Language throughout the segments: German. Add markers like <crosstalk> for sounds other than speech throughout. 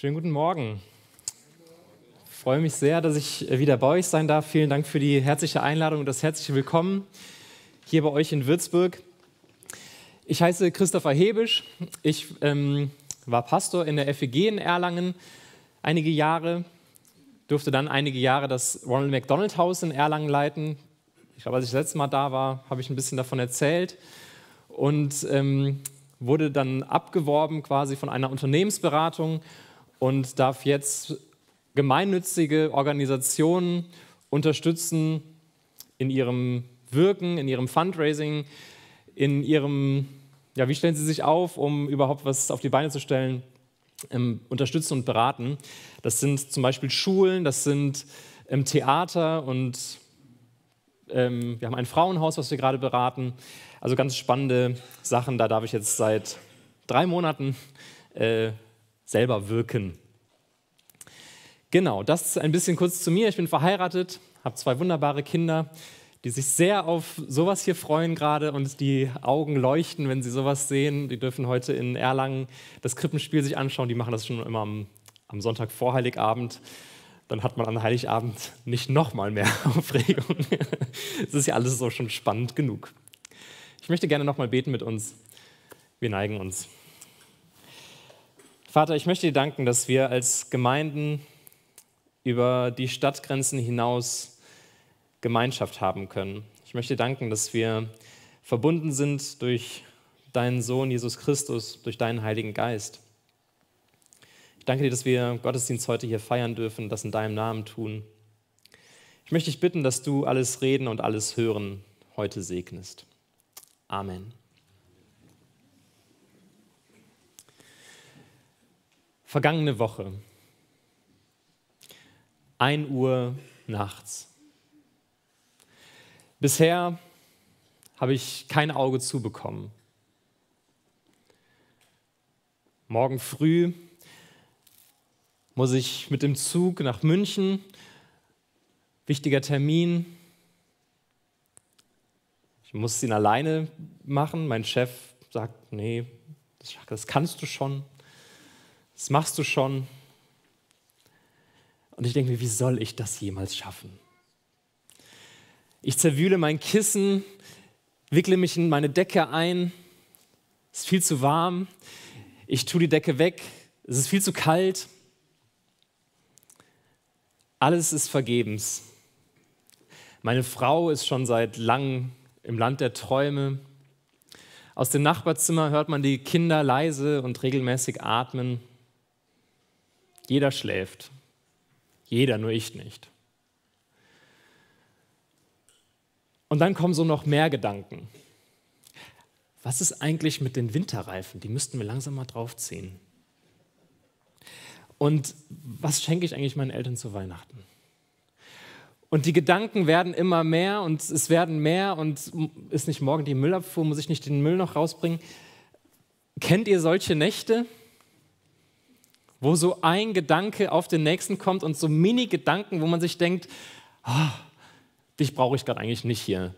Schönen guten Morgen. Ich freue mich sehr, dass ich wieder bei euch sein darf. Vielen Dank für die herzliche Einladung und das herzliche Willkommen hier bei euch in Würzburg. Ich heiße Christopher Hebisch. Ich ähm, war Pastor in der FEG in Erlangen einige Jahre, durfte dann einige Jahre das Ronald McDonald Haus in Erlangen leiten. Ich glaube, als ich das letzte Mal da war, habe ich ein bisschen davon erzählt und ähm, wurde dann abgeworben quasi von einer Unternehmensberatung und darf jetzt gemeinnützige Organisationen unterstützen in ihrem Wirken, in ihrem Fundraising, in ihrem, ja, wie stellen sie sich auf, um überhaupt was auf die Beine zu stellen, ähm, unterstützen und beraten. Das sind zum Beispiel Schulen, das sind ähm, Theater und ähm, wir haben ein Frauenhaus, was wir gerade beraten. Also ganz spannende Sachen. Da darf ich jetzt seit drei Monaten äh, selber wirken. Genau, das ist ein bisschen kurz zu mir. Ich bin verheiratet, habe zwei wunderbare Kinder, die sich sehr auf sowas hier freuen gerade und die Augen leuchten, wenn sie sowas sehen. Die dürfen heute in Erlangen das Krippenspiel sich anschauen. Die machen das schon immer am, am Sonntag vor Heiligabend dann hat man an Heiligabend nicht nochmal mehr <laughs> Aufregung. Es ist ja alles so schon spannend genug. Ich möchte gerne nochmal beten mit uns. Wir neigen uns. Vater, ich möchte dir danken, dass wir als Gemeinden über die Stadtgrenzen hinaus Gemeinschaft haben können. Ich möchte danken, dass wir verbunden sind durch deinen Sohn Jesus Christus, durch deinen Heiligen Geist. Ich danke dir, dass wir Gottesdienst heute hier feiern dürfen, das in deinem Namen tun. Ich möchte dich bitten, dass du alles Reden und alles Hören heute segnest. Amen. Vergangene Woche, 1 Uhr nachts. Bisher habe ich kein Auge zubekommen. Morgen früh muss ich mit dem Zug nach München. Wichtiger Termin. Ich muss ihn alleine machen. Mein Chef sagt, nee, das kannst du schon. Das machst du schon. Und ich denke mir, wie soll ich das jemals schaffen? Ich zerwühle mein Kissen, wickle mich in meine Decke ein. Es ist viel zu warm. Ich tue die Decke weg. Es ist viel zu kalt. Alles ist vergebens. Meine Frau ist schon seit langem im Land der Träume. Aus dem Nachbarzimmer hört man die Kinder leise und regelmäßig atmen. Jeder schläft. Jeder, nur ich nicht. Und dann kommen so noch mehr Gedanken. Was ist eigentlich mit den Winterreifen? Die müssten wir langsam mal draufziehen. Und was schenke ich eigentlich meinen Eltern zu Weihnachten? Und die Gedanken werden immer mehr und es werden mehr und ist nicht morgen die Müllabfuhr, muss ich nicht den Müll noch rausbringen? Kennt ihr solche Nächte, wo so ein Gedanke auf den nächsten kommt und so Mini-Gedanken, wo man sich denkt, oh, dich brauche ich gerade eigentlich nicht hier.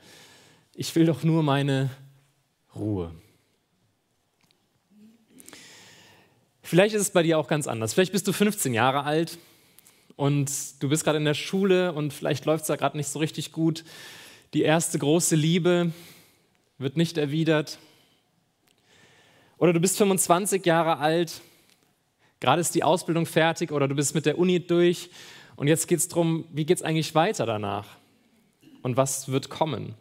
Ich will doch nur meine Ruhe. Vielleicht ist es bei dir auch ganz anders. Vielleicht bist du 15 Jahre alt und du bist gerade in der Schule und vielleicht läuft es da gerade nicht so richtig gut. Die erste große Liebe wird nicht erwidert. Oder du bist 25 Jahre alt, gerade ist die Ausbildung fertig oder du bist mit der Uni durch und jetzt geht es darum, wie geht es eigentlich weiter danach und was wird kommen.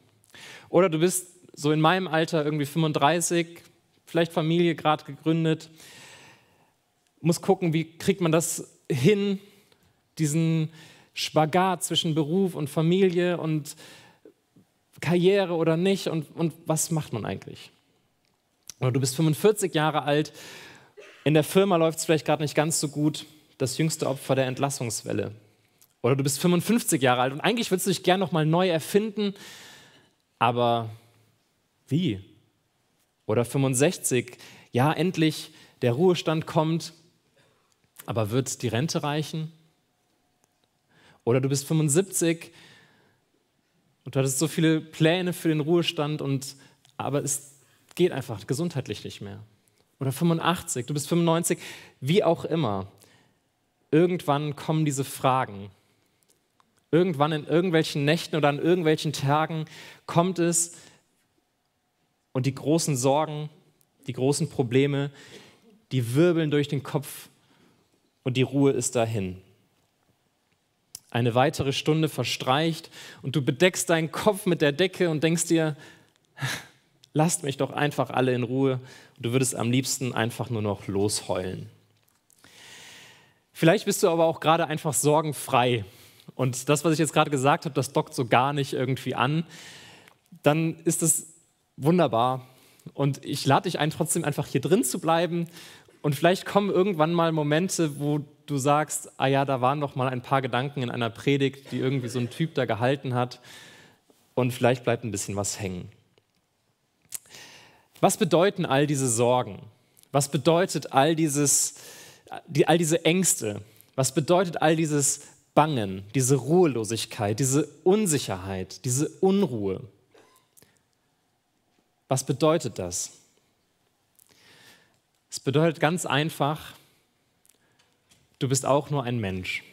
Oder du bist so in meinem Alter irgendwie 35, vielleicht Familie gerade gegründet, muss gucken, wie kriegt man das hin, diesen Spagat zwischen Beruf und Familie und Karriere oder nicht und, und was macht man eigentlich? Oder du bist 45 Jahre alt, in der Firma läuft es vielleicht gerade nicht ganz so gut, das jüngste Opfer der Entlassungswelle. Oder du bist 55 Jahre alt und eigentlich würdest du dich gern nochmal neu erfinden, aber wie? Oder 65, ja, endlich der Ruhestand kommt aber wird die Rente reichen? Oder du bist 75 und du hattest so viele Pläne für den Ruhestand, und, aber es geht einfach gesundheitlich nicht mehr. Oder 85, du bist 95, wie auch immer. irgendwann kommen diese Fragen. Irgendwann in irgendwelchen Nächten oder an irgendwelchen Tagen kommt es und die großen Sorgen, die großen Probleme, die wirbeln durch den Kopf und die Ruhe ist dahin. Eine weitere Stunde verstreicht und du bedeckst deinen Kopf mit der Decke und denkst dir, lasst mich doch einfach alle in Ruhe. Du würdest am liebsten einfach nur noch losheulen. Vielleicht bist du aber auch gerade einfach sorgenfrei. Und das, was ich jetzt gerade gesagt habe, das dockt so gar nicht irgendwie an. Dann ist es wunderbar. Und ich lade dich ein, trotzdem einfach hier drin zu bleiben. Und vielleicht kommen irgendwann mal Momente, wo du sagst, ah ja, da waren noch mal ein paar Gedanken in einer Predigt, die irgendwie so ein Typ da gehalten hat. Und vielleicht bleibt ein bisschen was hängen. Was bedeuten all diese Sorgen? Was bedeutet all, dieses, die, all diese Ängste? Was bedeutet all dieses Bangen, diese Ruhelosigkeit, diese Unsicherheit, diese Unruhe? Was bedeutet das? Es bedeutet ganz einfach, du bist auch nur ein Mensch.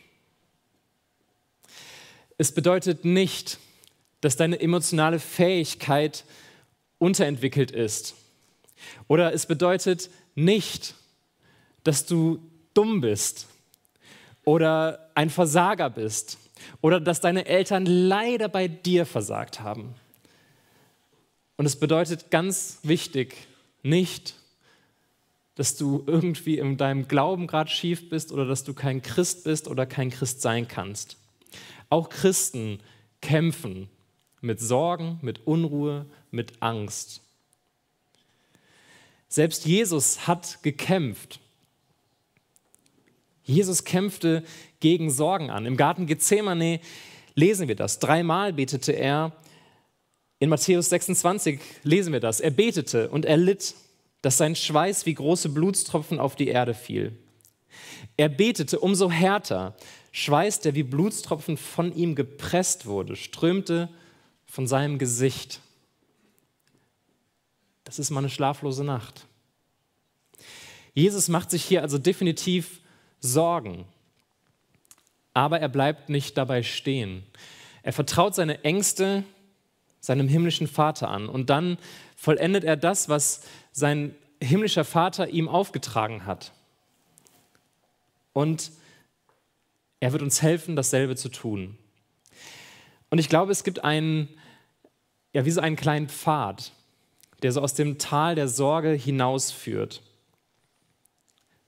Es bedeutet nicht, dass deine emotionale Fähigkeit unterentwickelt ist. Oder es bedeutet nicht, dass du dumm bist oder ein Versager bist oder dass deine Eltern leider bei dir versagt haben. Und es bedeutet ganz wichtig nicht, dass du irgendwie in deinem Glauben gerade schief bist oder dass du kein Christ bist oder kein Christ sein kannst. Auch Christen kämpfen mit Sorgen, mit Unruhe, mit Angst. Selbst Jesus hat gekämpft. Jesus kämpfte gegen Sorgen an. Im Garten Gethsemane lesen wir das. Dreimal betete er. In Matthäus 26 lesen wir das. Er betete und er litt, dass sein Schweiß wie große Blutstropfen auf die Erde fiel. Er betete umso härter. Schweiß, der wie Blutstropfen von ihm gepresst wurde, strömte von seinem Gesicht. Das ist mal eine schlaflose Nacht. Jesus macht sich hier also definitiv Sorgen, aber er bleibt nicht dabei stehen. Er vertraut seine Ängste seinem himmlischen Vater an und dann vollendet er das, was sein himmlischer Vater ihm aufgetragen hat. Und er wird uns helfen, dasselbe zu tun. Und ich glaube, es gibt einen, ja, wie so einen kleinen Pfad, der so aus dem Tal der Sorge hinausführt.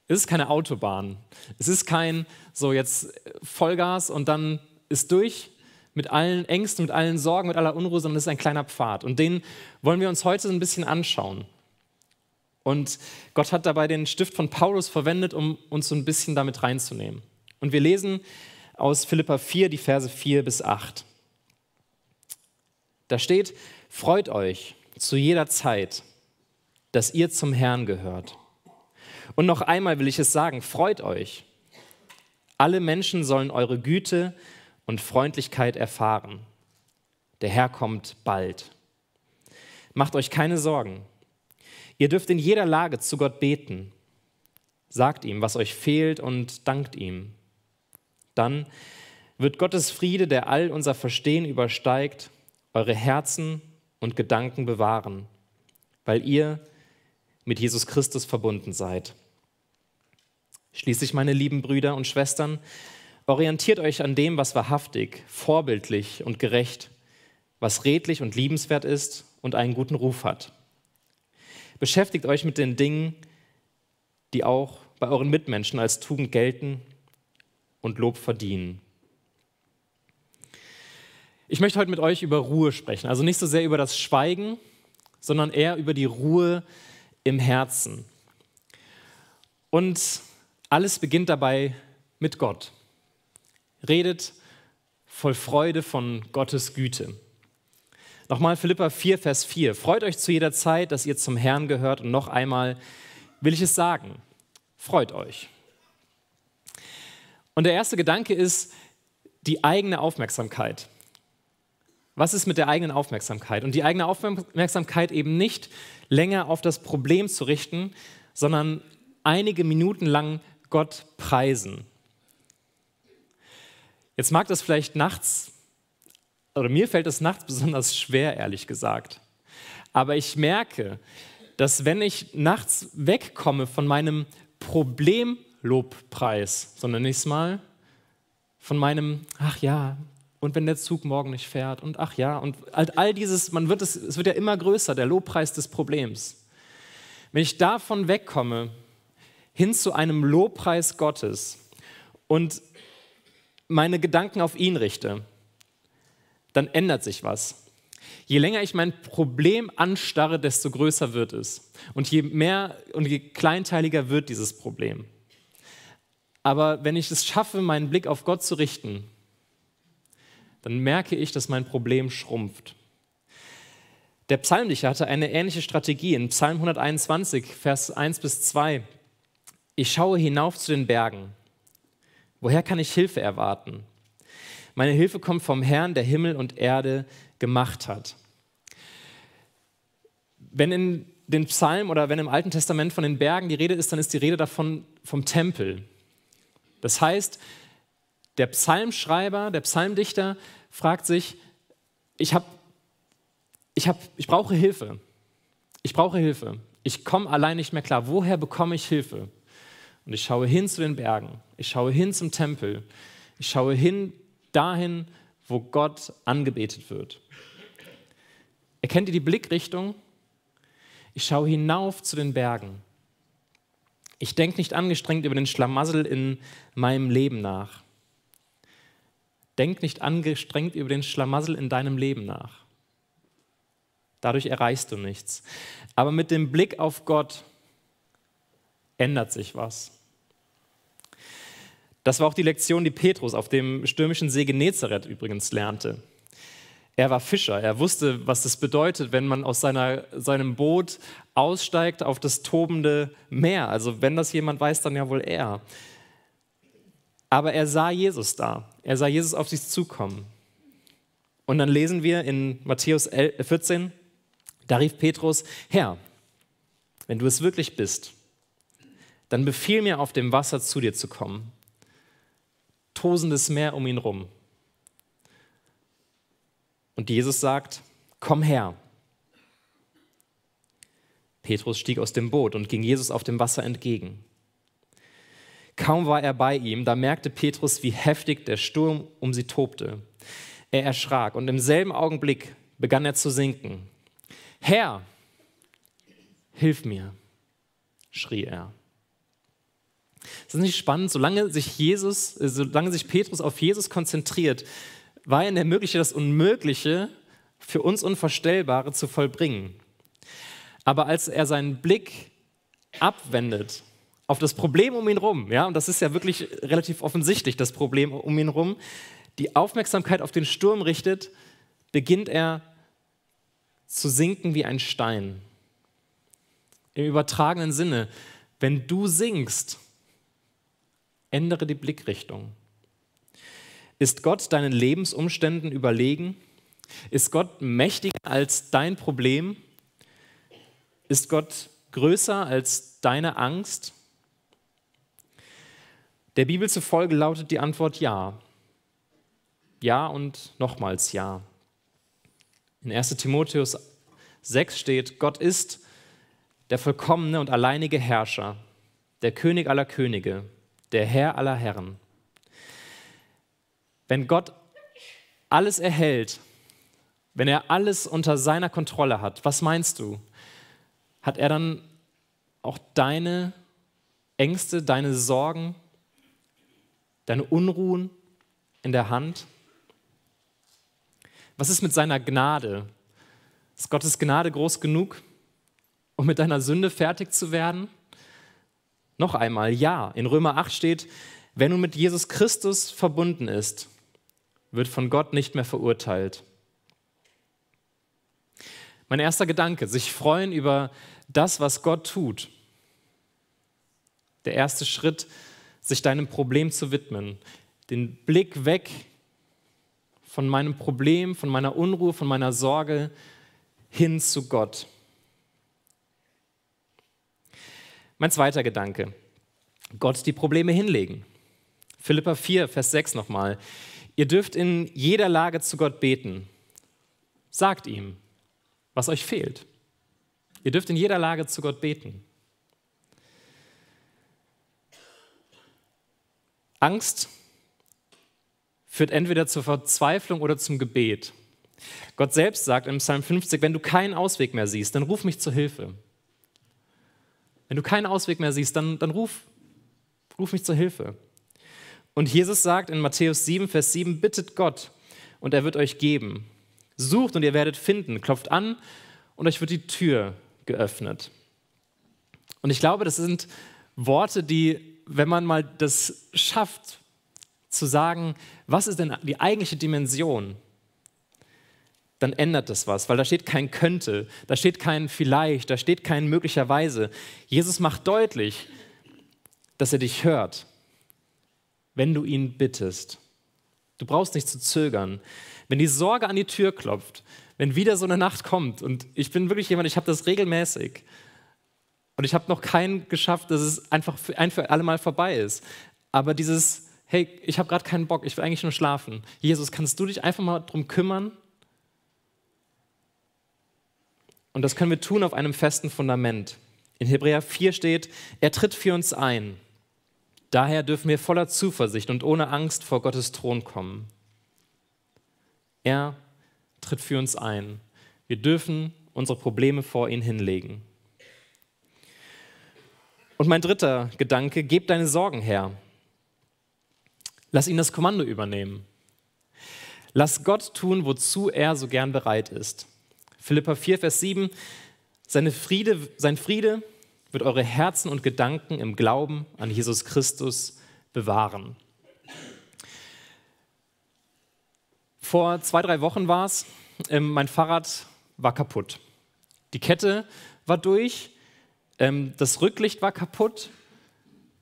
Es ist keine Autobahn. Es ist kein so jetzt Vollgas und dann ist durch mit allen Ängsten, mit allen Sorgen, mit aller Unruhe, sondern es ist ein kleiner Pfad. Und den wollen wir uns heute ein bisschen anschauen. Und Gott hat dabei den Stift von Paulus verwendet, um uns so ein bisschen damit reinzunehmen. Und wir lesen aus Philippa 4 die Verse 4 bis 8. Da steht, freut euch zu jeder Zeit, dass ihr zum Herrn gehört. Und noch einmal will ich es sagen, freut euch. Alle Menschen sollen eure Güte und Freundlichkeit erfahren. Der Herr kommt bald. Macht euch keine Sorgen. Ihr dürft in jeder Lage zu Gott beten. Sagt ihm, was euch fehlt und dankt ihm. Dann wird Gottes Friede, der all unser Verstehen übersteigt, eure Herzen und Gedanken bewahren, weil ihr mit Jesus Christus verbunden seid. Schließlich, meine lieben Brüder und Schwestern, orientiert euch an dem, was wahrhaftig, vorbildlich und gerecht, was redlich und liebenswert ist und einen guten Ruf hat. Beschäftigt euch mit den Dingen, die auch bei euren Mitmenschen als Tugend gelten und Lob verdienen. Ich möchte heute mit euch über Ruhe sprechen. Also nicht so sehr über das Schweigen, sondern eher über die Ruhe im Herzen. Und alles beginnt dabei mit Gott. Redet voll Freude von Gottes Güte. Nochmal Philippa 4, Vers 4. Freut euch zu jeder Zeit, dass ihr zum Herrn gehört. Und noch einmal will ich es sagen. Freut euch. Und der erste Gedanke ist die eigene Aufmerksamkeit. Was ist mit der eigenen Aufmerksamkeit? Und die eigene Aufmerksamkeit eben nicht länger auf das Problem zu richten, sondern einige Minuten lang Gott preisen. Jetzt mag das vielleicht nachts, oder mir fällt es nachts besonders schwer, ehrlich gesagt. Aber ich merke, dass wenn ich nachts wegkomme von meinem Problemlobpreis, so nenne ich es mal, von meinem, ach ja, und wenn der Zug morgen nicht fährt und ach ja, und all dieses, man wird es, es wird ja immer größer, der Lobpreis des Problems. Wenn ich davon wegkomme, hin zu einem Lobpreis Gottes und meine Gedanken auf ihn richte, dann ändert sich was. Je länger ich mein Problem anstarre, desto größer wird es. Und je mehr und je kleinteiliger wird dieses Problem. Aber wenn ich es schaffe, meinen Blick auf Gott zu richten, dann merke ich, dass mein Problem schrumpft. Der Psalmdichter hatte eine ähnliche Strategie in Psalm 121, Vers 1 bis 2. Ich schaue hinauf zu den Bergen. Woher kann ich Hilfe erwarten? Meine Hilfe kommt vom Herrn, der Himmel und Erde gemacht hat. Wenn in den Psalmen oder wenn im Alten Testament von den Bergen die Rede ist, dann ist die Rede davon vom Tempel. Das heißt, der Psalmschreiber, der Psalmdichter fragt sich, ich, hab, ich, hab, ich brauche Hilfe. Ich brauche Hilfe. Ich komme allein nicht mehr klar. Woher bekomme ich Hilfe? Und ich schaue hin zu den Bergen. Ich schaue hin zum Tempel. Ich schaue hin dahin, wo Gott angebetet wird. Erkennt ihr die Blickrichtung? Ich schaue hinauf zu den Bergen. Ich denke nicht angestrengt über den Schlamassel in meinem Leben nach. Denk nicht angestrengt über den Schlamassel in deinem Leben nach. Dadurch erreichst du nichts. Aber mit dem Blick auf Gott ändert sich was. Das war auch die Lektion, die Petrus auf dem stürmischen See Genezareth übrigens lernte. Er war Fischer, er wusste, was das bedeutet, wenn man aus seiner, seinem Boot aussteigt auf das tobende Meer. Also wenn das jemand weiß, dann ja wohl er. Aber er sah Jesus da, er sah Jesus auf sich zukommen. Und dann lesen wir in Matthäus 14, da rief Petrus, Herr, wenn du es wirklich bist, dann befiehl mir auf dem Wasser zu dir zu kommen. Tosendes Meer um ihn rum. Und Jesus sagt, komm her. Petrus stieg aus dem Boot und ging Jesus auf dem Wasser entgegen. Kaum war er bei ihm, da merkte Petrus, wie heftig der Sturm um sie tobte. Er erschrak und im selben Augenblick begann er zu sinken. Herr, hilf mir, schrie er. Das ist nicht spannend, solange sich Jesus, äh, solange sich Petrus auf Jesus konzentriert, war er in der Möglichkeit, das Unmögliche für uns Unvorstellbare zu vollbringen. Aber als er seinen Blick abwendet auf das Problem um ihn herum, ja, und das ist ja wirklich relativ offensichtlich, das Problem um ihn herum, die Aufmerksamkeit auf den Sturm richtet, beginnt er zu sinken wie ein Stein. Im übertragenen Sinne, wenn du sinkst, ändere die Blickrichtung. Ist Gott deinen Lebensumständen überlegen? Ist Gott mächtiger als dein Problem? Ist Gott größer als deine Angst? Der Bibel zufolge lautet die Antwort ja. Ja und nochmals ja. In 1 Timotheus 6 steht, Gott ist der vollkommene und alleinige Herrscher, der König aller Könige, der Herr aller Herren. Wenn Gott alles erhält, wenn er alles unter seiner Kontrolle hat, was meinst du? Hat er dann auch deine Ängste, deine Sorgen, deine Unruhen in der Hand? Was ist mit seiner Gnade? Ist Gottes Gnade groß genug, um mit deiner Sünde fertig zu werden? Noch einmal, ja. In Römer 8 steht, wer nun mit Jesus Christus verbunden ist, wird von Gott nicht mehr verurteilt. Mein erster Gedanke, sich freuen über das, was Gott tut. Der erste Schritt, sich deinem Problem zu widmen. Den Blick weg von meinem Problem, von meiner Unruhe, von meiner Sorge hin zu Gott. Mein zweiter Gedanke, Gott die Probleme hinlegen. Philippa 4, Vers 6 nochmal. Ihr dürft in jeder Lage zu Gott beten. Sagt ihm, was euch fehlt. Ihr dürft in jeder Lage zu Gott beten. Angst führt entweder zur Verzweiflung oder zum Gebet. Gott selbst sagt im Psalm 50, wenn du keinen Ausweg mehr siehst, dann ruf mich zur Hilfe. Wenn du keinen Ausweg mehr siehst, dann, dann ruf, ruf mich zur Hilfe. Und Jesus sagt in Matthäus 7, Vers 7, bittet Gott und er wird euch geben. Sucht und ihr werdet finden, klopft an und euch wird die Tür geöffnet. Und ich glaube, das sind Worte, die, wenn man mal das schafft, zu sagen, was ist denn die eigentliche Dimension, dann ändert das was, weil da steht kein könnte, da steht kein vielleicht, da steht kein möglicherweise. Jesus macht deutlich, dass er dich hört, wenn du ihn bittest. Du brauchst nicht zu zögern. Wenn die Sorge an die Tür klopft, wenn wieder so eine Nacht kommt und ich bin wirklich jemand, ich habe das regelmäßig und ich habe noch keinen geschafft, dass es einfach für ein für alle Mal vorbei ist. Aber dieses, hey, ich habe gerade keinen Bock, ich will eigentlich nur schlafen. Jesus, kannst du dich einfach mal darum kümmern? Und das können wir tun auf einem festen Fundament. In Hebräer 4 steht, er tritt für uns ein. Daher dürfen wir voller Zuversicht und ohne Angst vor Gottes Thron kommen. Er tritt für uns ein. Wir dürfen unsere Probleme vor ihn hinlegen. Und mein dritter Gedanke, gib deine Sorgen her. Lass ihn das Kommando übernehmen. Lass Gott tun, wozu er so gern bereit ist. Philippa 4, Vers 7, seine Friede, sein Friede wird eure Herzen und Gedanken im Glauben an Jesus Christus bewahren. Vor zwei, drei Wochen war es, ähm, mein Fahrrad war kaputt. Die Kette war durch, das Rücklicht war kaputt,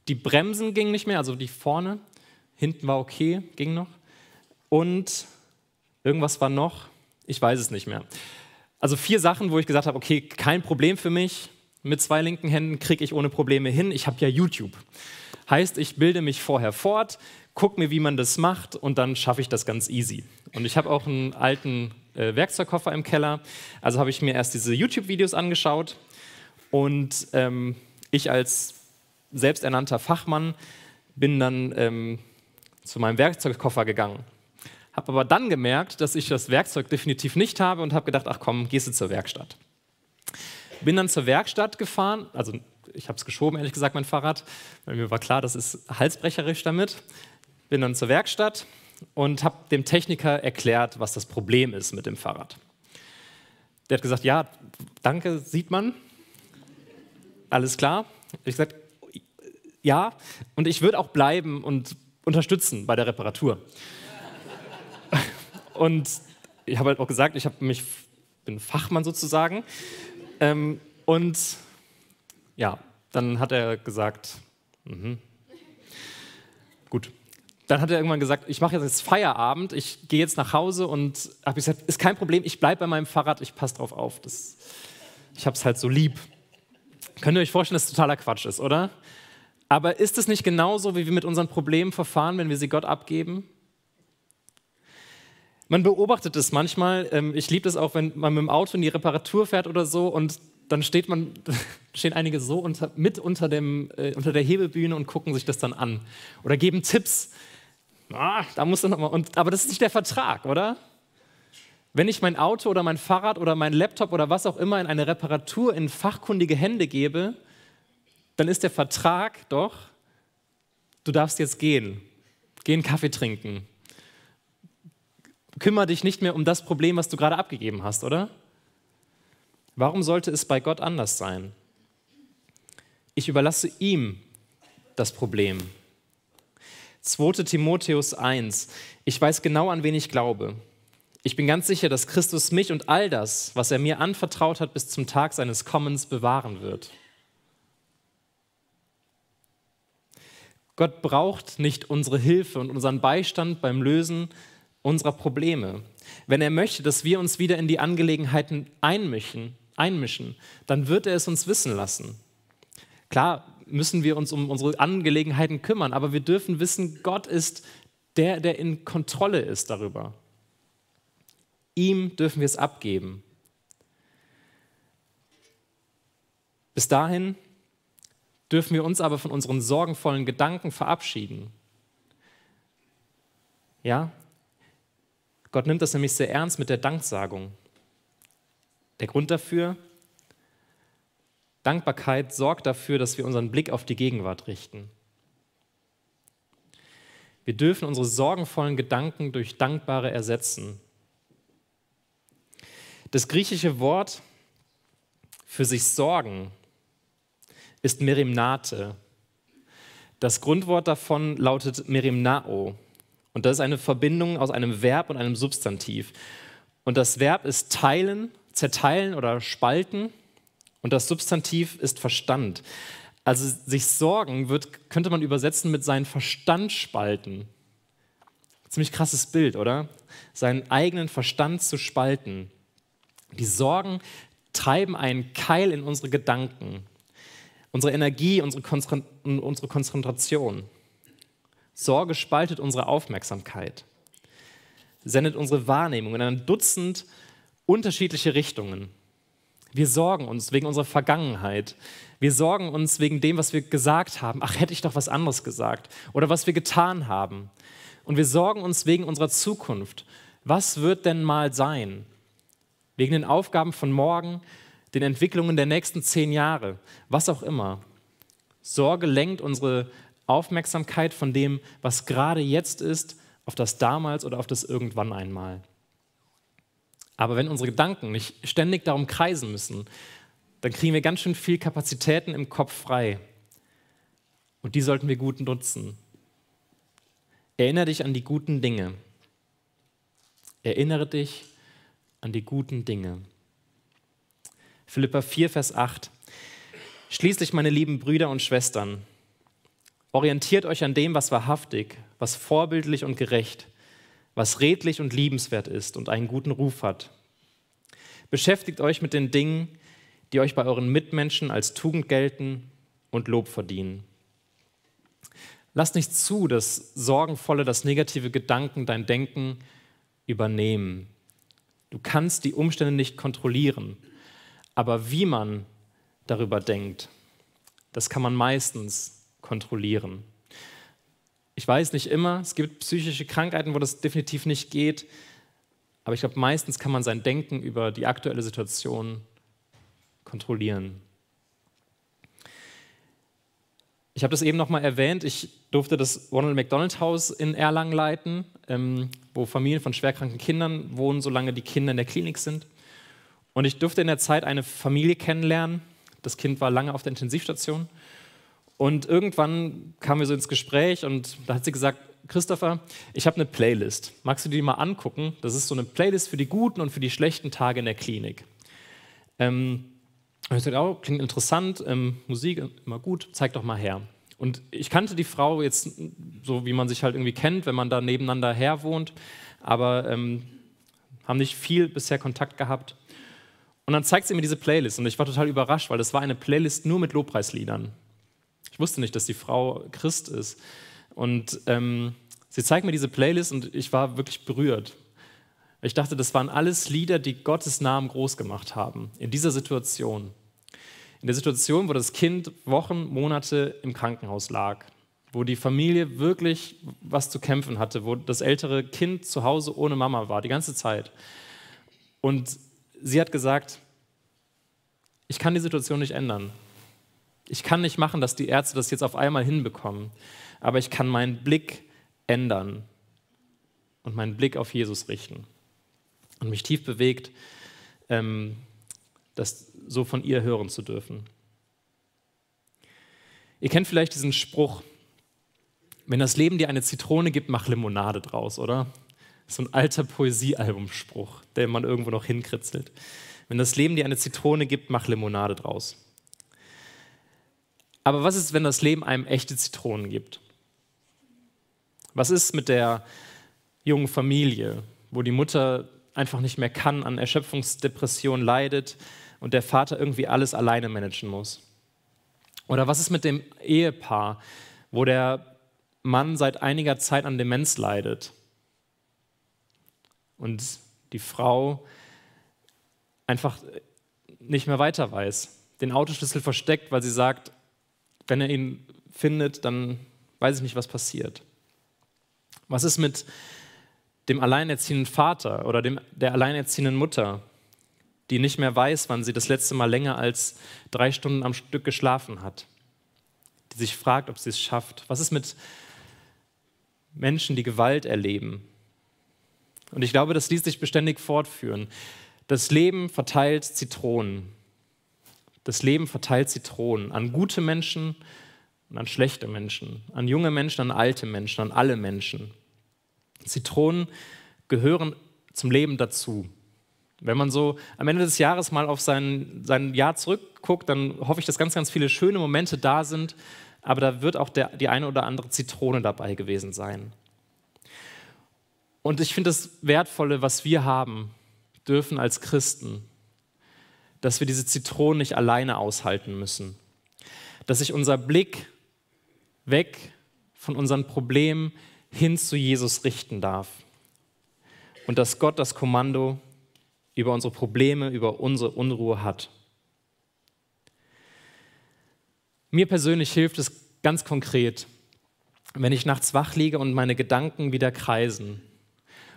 die Bremsen gingen nicht mehr, also die vorne, hinten war okay, ging noch. Und irgendwas war noch, ich weiß es nicht mehr. Also vier Sachen, wo ich gesagt habe, okay, kein Problem für mich. Mit zwei linken Händen kriege ich ohne Probleme hin. Ich habe ja YouTube. Heißt, ich bilde mich vorher fort, gucke mir, wie man das macht und dann schaffe ich das ganz easy. Und ich habe auch einen alten äh, Werkzeugkoffer im Keller. Also habe ich mir erst diese YouTube-Videos angeschaut und ähm, ich als selbsternannter Fachmann bin dann ähm, zu meinem Werkzeugkoffer gegangen habe aber dann gemerkt, dass ich das Werkzeug definitiv nicht habe und habe gedacht, ach komm, gehst du zur Werkstatt. Bin dann zur Werkstatt gefahren, also ich habe es geschoben, ehrlich gesagt, mein Fahrrad, weil mir war klar, das ist halsbrecherisch damit. Bin dann zur Werkstatt und habe dem Techniker erklärt, was das Problem ist mit dem Fahrrad. Der hat gesagt, ja, danke, sieht man. Alles klar. Ich gesagt, ja, und ich würde auch bleiben und unterstützen bei der Reparatur. <laughs> Und ich habe halt auch gesagt, ich mich, bin Fachmann sozusagen. Ähm, und ja, dann hat er gesagt, mhm. gut. Dann hat er irgendwann gesagt, ich mache jetzt Feierabend, ich gehe jetzt nach Hause und habe gesagt, ist kein Problem, ich bleibe bei meinem Fahrrad, ich passe drauf auf. Das, ich habe es halt so lieb. Könnt ihr euch vorstellen, dass es totaler Quatsch ist, oder? Aber ist es nicht genauso, wie wir mit unseren Problemen verfahren, wenn wir sie Gott abgeben? Man beobachtet es manchmal. Ähm, ich liebe es auch, wenn man mit dem Auto in die Reparatur fährt oder so und dann steht man, <laughs> stehen einige so unter, mit unter, dem, äh, unter der Hebebühne und gucken sich das dann an oder geben Tipps. Ah, da muss noch mal, und, aber das ist nicht der Vertrag, oder? Wenn ich mein Auto oder mein Fahrrad oder mein Laptop oder was auch immer in eine Reparatur in fachkundige Hände gebe, dann ist der Vertrag doch, du darfst jetzt gehen, geh einen Kaffee trinken, kümmere dich nicht mehr um das Problem, was du gerade abgegeben hast, oder? Warum sollte es bei Gott anders sein? Ich überlasse ihm das Problem. 2. Timotheus 1. Ich weiß genau, an wen ich glaube. Ich bin ganz sicher, dass Christus mich und all das, was er mir anvertraut hat, bis zum Tag seines Kommens bewahren wird. Gott braucht nicht unsere Hilfe und unseren Beistand beim Lösen unserer Probleme. Wenn er möchte, dass wir uns wieder in die Angelegenheiten einmischen, einmischen, dann wird er es uns wissen lassen. Klar müssen wir uns um unsere Angelegenheiten kümmern, aber wir dürfen wissen, Gott ist der, der in Kontrolle ist darüber. Ihm dürfen wir es abgeben. Bis dahin dürfen wir uns aber von unseren sorgenvollen Gedanken verabschieden. Ja? Gott nimmt das nämlich sehr ernst mit der Danksagung. Der Grund dafür, Dankbarkeit sorgt dafür, dass wir unseren Blick auf die Gegenwart richten. Wir dürfen unsere sorgenvollen Gedanken durch dankbare ersetzen. Das griechische Wort für sich sorgen ist Merimnate. Das Grundwort davon lautet Merimnao. Und das ist eine Verbindung aus einem Verb und einem Substantiv. Und das Verb ist teilen, zerteilen oder spalten. Und das Substantiv ist Verstand. Also sich sorgen wird, könnte man übersetzen mit seinen Verstand spalten. Ziemlich krasses Bild, oder? Seinen eigenen Verstand zu spalten. Die Sorgen treiben einen Keil in unsere Gedanken unsere Energie, unsere, Konzentration. Sorge spaltet unsere Aufmerksamkeit, sendet unsere Wahrnehmung in ein Dutzend unterschiedliche Richtungen. Wir sorgen uns wegen unserer Vergangenheit. Wir sorgen uns wegen dem, was wir gesagt haben. Ach, hätte ich doch was anderes gesagt. Oder was wir getan haben. Und wir sorgen uns wegen unserer Zukunft. Was wird denn mal sein? Wegen den Aufgaben von morgen, den Entwicklungen der nächsten zehn Jahre, was auch immer. Sorge lenkt unsere Aufmerksamkeit von dem, was gerade jetzt ist, auf das damals oder auf das irgendwann einmal. Aber wenn unsere Gedanken nicht ständig darum kreisen müssen, dann kriegen wir ganz schön viel Kapazitäten im Kopf frei. Und die sollten wir gut nutzen. Erinnere dich an die guten Dinge. Erinnere dich an die guten Dinge. Philippa 4, Vers 8. Schließlich, meine lieben Brüder und Schwestern, orientiert euch an dem, was wahrhaftig, was vorbildlich und gerecht, was redlich und liebenswert ist und einen guten Ruf hat. Beschäftigt euch mit den Dingen, die euch bei euren Mitmenschen als Tugend gelten und Lob verdienen. Lasst nicht zu, dass sorgenvolle, dass negative Gedanken dein Denken übernehmen. Du kannst die Umstände nicht kontrollieren. Aber wie man darüber denkt, das kann man meistens kontrollieren. Ich weiß nicht immer, es gibt psychische Krankheiten, wo das definitiv nicht geht, aber ich glaube, meistens kann man sein Denken über die aktuelle Situation kontrollieren. Ich habe das eben noch mal erwähnt. Ich durfte das Ronald McDonald Haus in Erlangen leiten, ähm, wo Familien von schwerkranken Kindern wohnen, solange die Kinder in der Klinik sind. Und ich durfte in der Zeit eine Familie kennenlernen. Das Kind war lange auf der Intensivstation. Und irgendwann kamen wir so ins Gespräch und da hat sie gesagt, Christopher, ich habe eine Playlist. Magst du die mal angucken? Das ist so eine Playlist für die guten und für die schlechten Tage in der Klinik. Ähm, und ich sagte, oh, klingt interessant, ähm, Musik immer gut, zeig doch mal her. Und ich kannte die Frau jetzt so, wie man sich halt irgendwie kennt, wenn man da nebeneinander her wohnt, aber ähm, haben nicht viel bisher Kontakt gehabt. Und dann zeigt sie mir diese Playlist und ich war total überrascht, weil das war eine Playlist nur mit Lobpreisliedern. Ich wusste nicht, dass die Frau Christ ist. Und ähm, sie zeigt mir diese Playlist und ich war wirklich berührt. Ich dachte, das waren alles Lieder, die Gottes Namen groß gemacht haben, in dieser Situation. In der Situation, wo das Kind Wochen, Monate im Krankenhaus lag, wo die Familie wirklich was zu kämpfen hatte, wo das ältere Kind zu Hause ohne Mama war, die ganze Zeit. Und sie hat gesagt, ich kann die Situation nicht ändern. Ich kann nicht machen, dass die Ärzte das jetzt auf einmal hinbekommen, aber ich kann meinen Blick ändern und meinen Blick auf Jesus richten. Und mich tief bewegt, ähm, das so von ihr hören zu dürfen. Ihr kennt vielleicht diesen Spruch, wenn das Leben dir eine Zitrone gibt, mach Limonade draus, oder? So ein alter Poesiealbumspruch, der man irgendwo noch hinkritzelt. Wenn das Leben dir eine Zitrone gibt, mach Limonade draus. Aber was ist, wenn das Leben einem echte Zitronen gibt? Was ist mit der jungen Familie, wo die Mutter einfach nicht mehr kann, an Erschöpfungsdepression leidet und der Vater irgendwie alles alleine managen muss? Oder was ist mit dem Ehepaar, wo der Mann seit einiger Zeit an Demenz leidet und die Frau einfach nicht mehr weiter weiß, den Autoschlüssel versteckt, weil sie sagt, wenn er ihn findet, dann weiß ich nicht, was passiert. Was ist mit dem alleinerziehenden Vater oder dem, der alleinerziehenden Mutter, die nicht mehr weiß, wann sie das letzte Mal länger als drei Stunden am Stück geschlafen hat, die sich fragt, ob sie es schafft? Was ist mit Menschen, die Gewalt erleben? Und ich glaube, das ließ sich beständig fortführen. Das Leben verteilt Zitronen. Das Leben verteilt Zitronen an gute Menschen und an schlechte Menschen, an junge Menschen, an alte Menschen, an alle Menschen. Zitronen gehören zum Leben dazu. Wenn man so am Ende des Jahres mal auf sein, sein Jahr zurückguckt, dann hoffe ich, dass ganz, ganz viele schöne Momente da sind, aber da wird auch der, die eine oder andere Zitrone dabei gewesen sein. Und ich finde das Wertvolle, was wir haben dürfen als Christen, dass wir diese Zitronen nicht alleine aushalten müssen. Dass sich unser Blick weg von unseren Problemen hin zu Jesus richten darf. Und dass Gott das Kommando über unsere Probleme, über unsere Unruhe hat. Mir persönlich hilft es ganz konkret, wenn ich nachts wach liege und meine Gedanken wieder kreisen,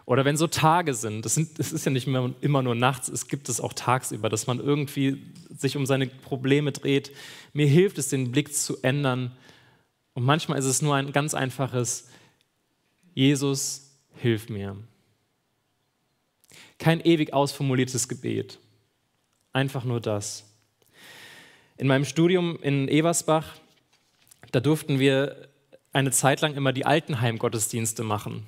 oder wenn so Tage sind, es ist ja nicht mehr, immer nur nachts, es gibt es auch tagsüber, dass man irgendwie sich um seine Probleme dreht. Mir hilft es, den Blick zu ändern. Und manchmal ist es nur ein ganz einfaches, Jesus, hilf mir. Kein ewig ausformuliertes Gebet, einfach nur das. In meinem Studium in Eversbach, da durften wir eine Zeit lang immer die Altenheim-Gottesdienste machen.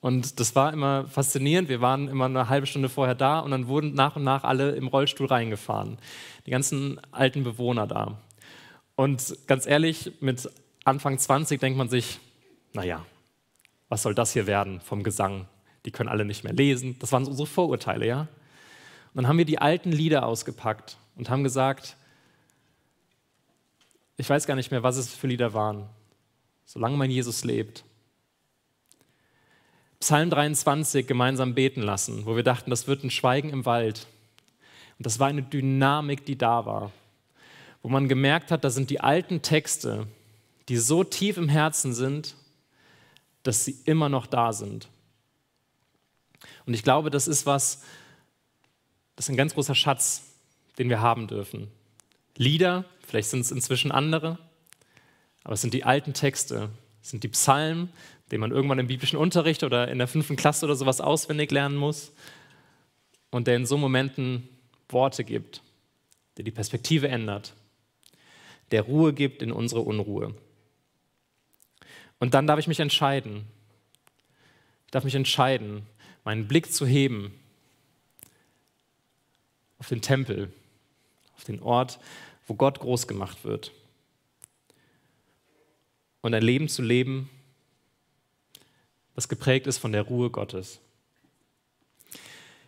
Und das war immer faszinierend. Wir waren immer eine halbe Stunde vorher da und dann wurden nach und nach alle im Rollstuhl reingefahren. Die ganzen alten Bewohner da. Und ganz ehrlich, mit Anfang 20 denkt man sich, naja, was soll das hier werden vom Gesang? Die können alle nicht mehr lesen. Das waren unsere Vorurteile, ja? Und dann haben wir die alten Lieder ausgepackt und haben gesagt, ich weiß gar nicht mehr, was es für Lieder waren. Solange mein Jesus lebt, Psalm 23 gemeinsam beten lassen, wo wir dachten, das wird ein Schweigen im Wald. Und das war eine Dynamik, die da war, wo man gemerkt hat, da sind die alten Texte, die so tief im Herzen sind, dass sie immer noch da sind. Und ich glaube, das ist was, das ist ein ganz großer Schatz, den wir haben dürfen. Lieder, vielleicht sind es inzwischen andere, aber es sind die alten Texte, es sind die Psalmen, den man irgendwann im biblischen Unterricht oder in der fünften Klasse oder sowas auswendig lernen muss und der in so Momenten Worte gibt, der die Perspektive ändert, der Ruhe gibt in unsere Unruhe. Und dann darf ich mich entscheiden. Ich darf mich entscheiden, meinen Blick zu heben auf den Tempel, auf den Ort, wo Gott groß gemacht wird. Und ein Leben zu leben, was geprägt ist von der Ruhe Gottes.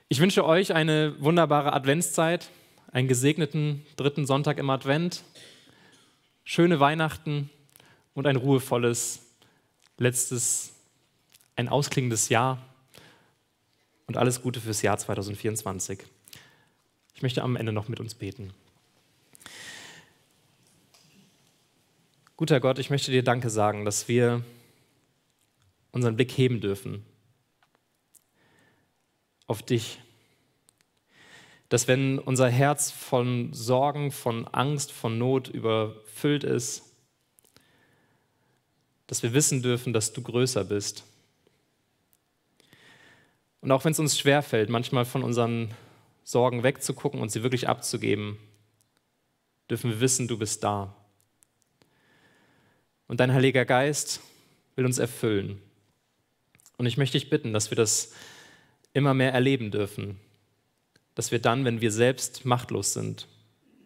Ich wünsche euch eine wunderbare Adventszeit, einen gesegneten dritten Sonntag im Advent, schöne Weihnachten und ein ruhevolles letztes, ein ausklingendes Jahr und alles Gute fürs Jahr 2024. Ich möchte am Ende noch mit uns beten. Guter Gott, ich möchte dir Danke sagen, dass wir unseren Blick heben dürfen auf dich. Dass wenn unser Herz von Sorgen, von Angst, von Not überfüllt ist, dass wir wissen dürfen, dass du größer bist. Und auch wenn es uns schwerfällt, manchmal von unseren Sorgen wegzugucken und sie wirklich abzugeben, dürfen wir wissen, du bist da. Und dein Heiliger Geist will uns erfüllen. Und ich möchte dich bitten, dass wir das immer mehr erleben dürfen. Dass wir dann, wenn wir selbst machtlos sind,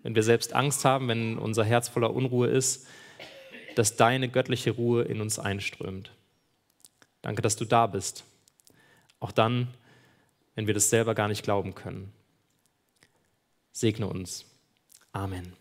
wenn wir selbst Angst haben, wenn unser Herz voller Unruhe ist, dass deine göttliche Ruhe in uns einströmt. Danke, dass du da bist. Auch dann, wenn wir das selber gar nicht glauben können. Segne uns. Amen.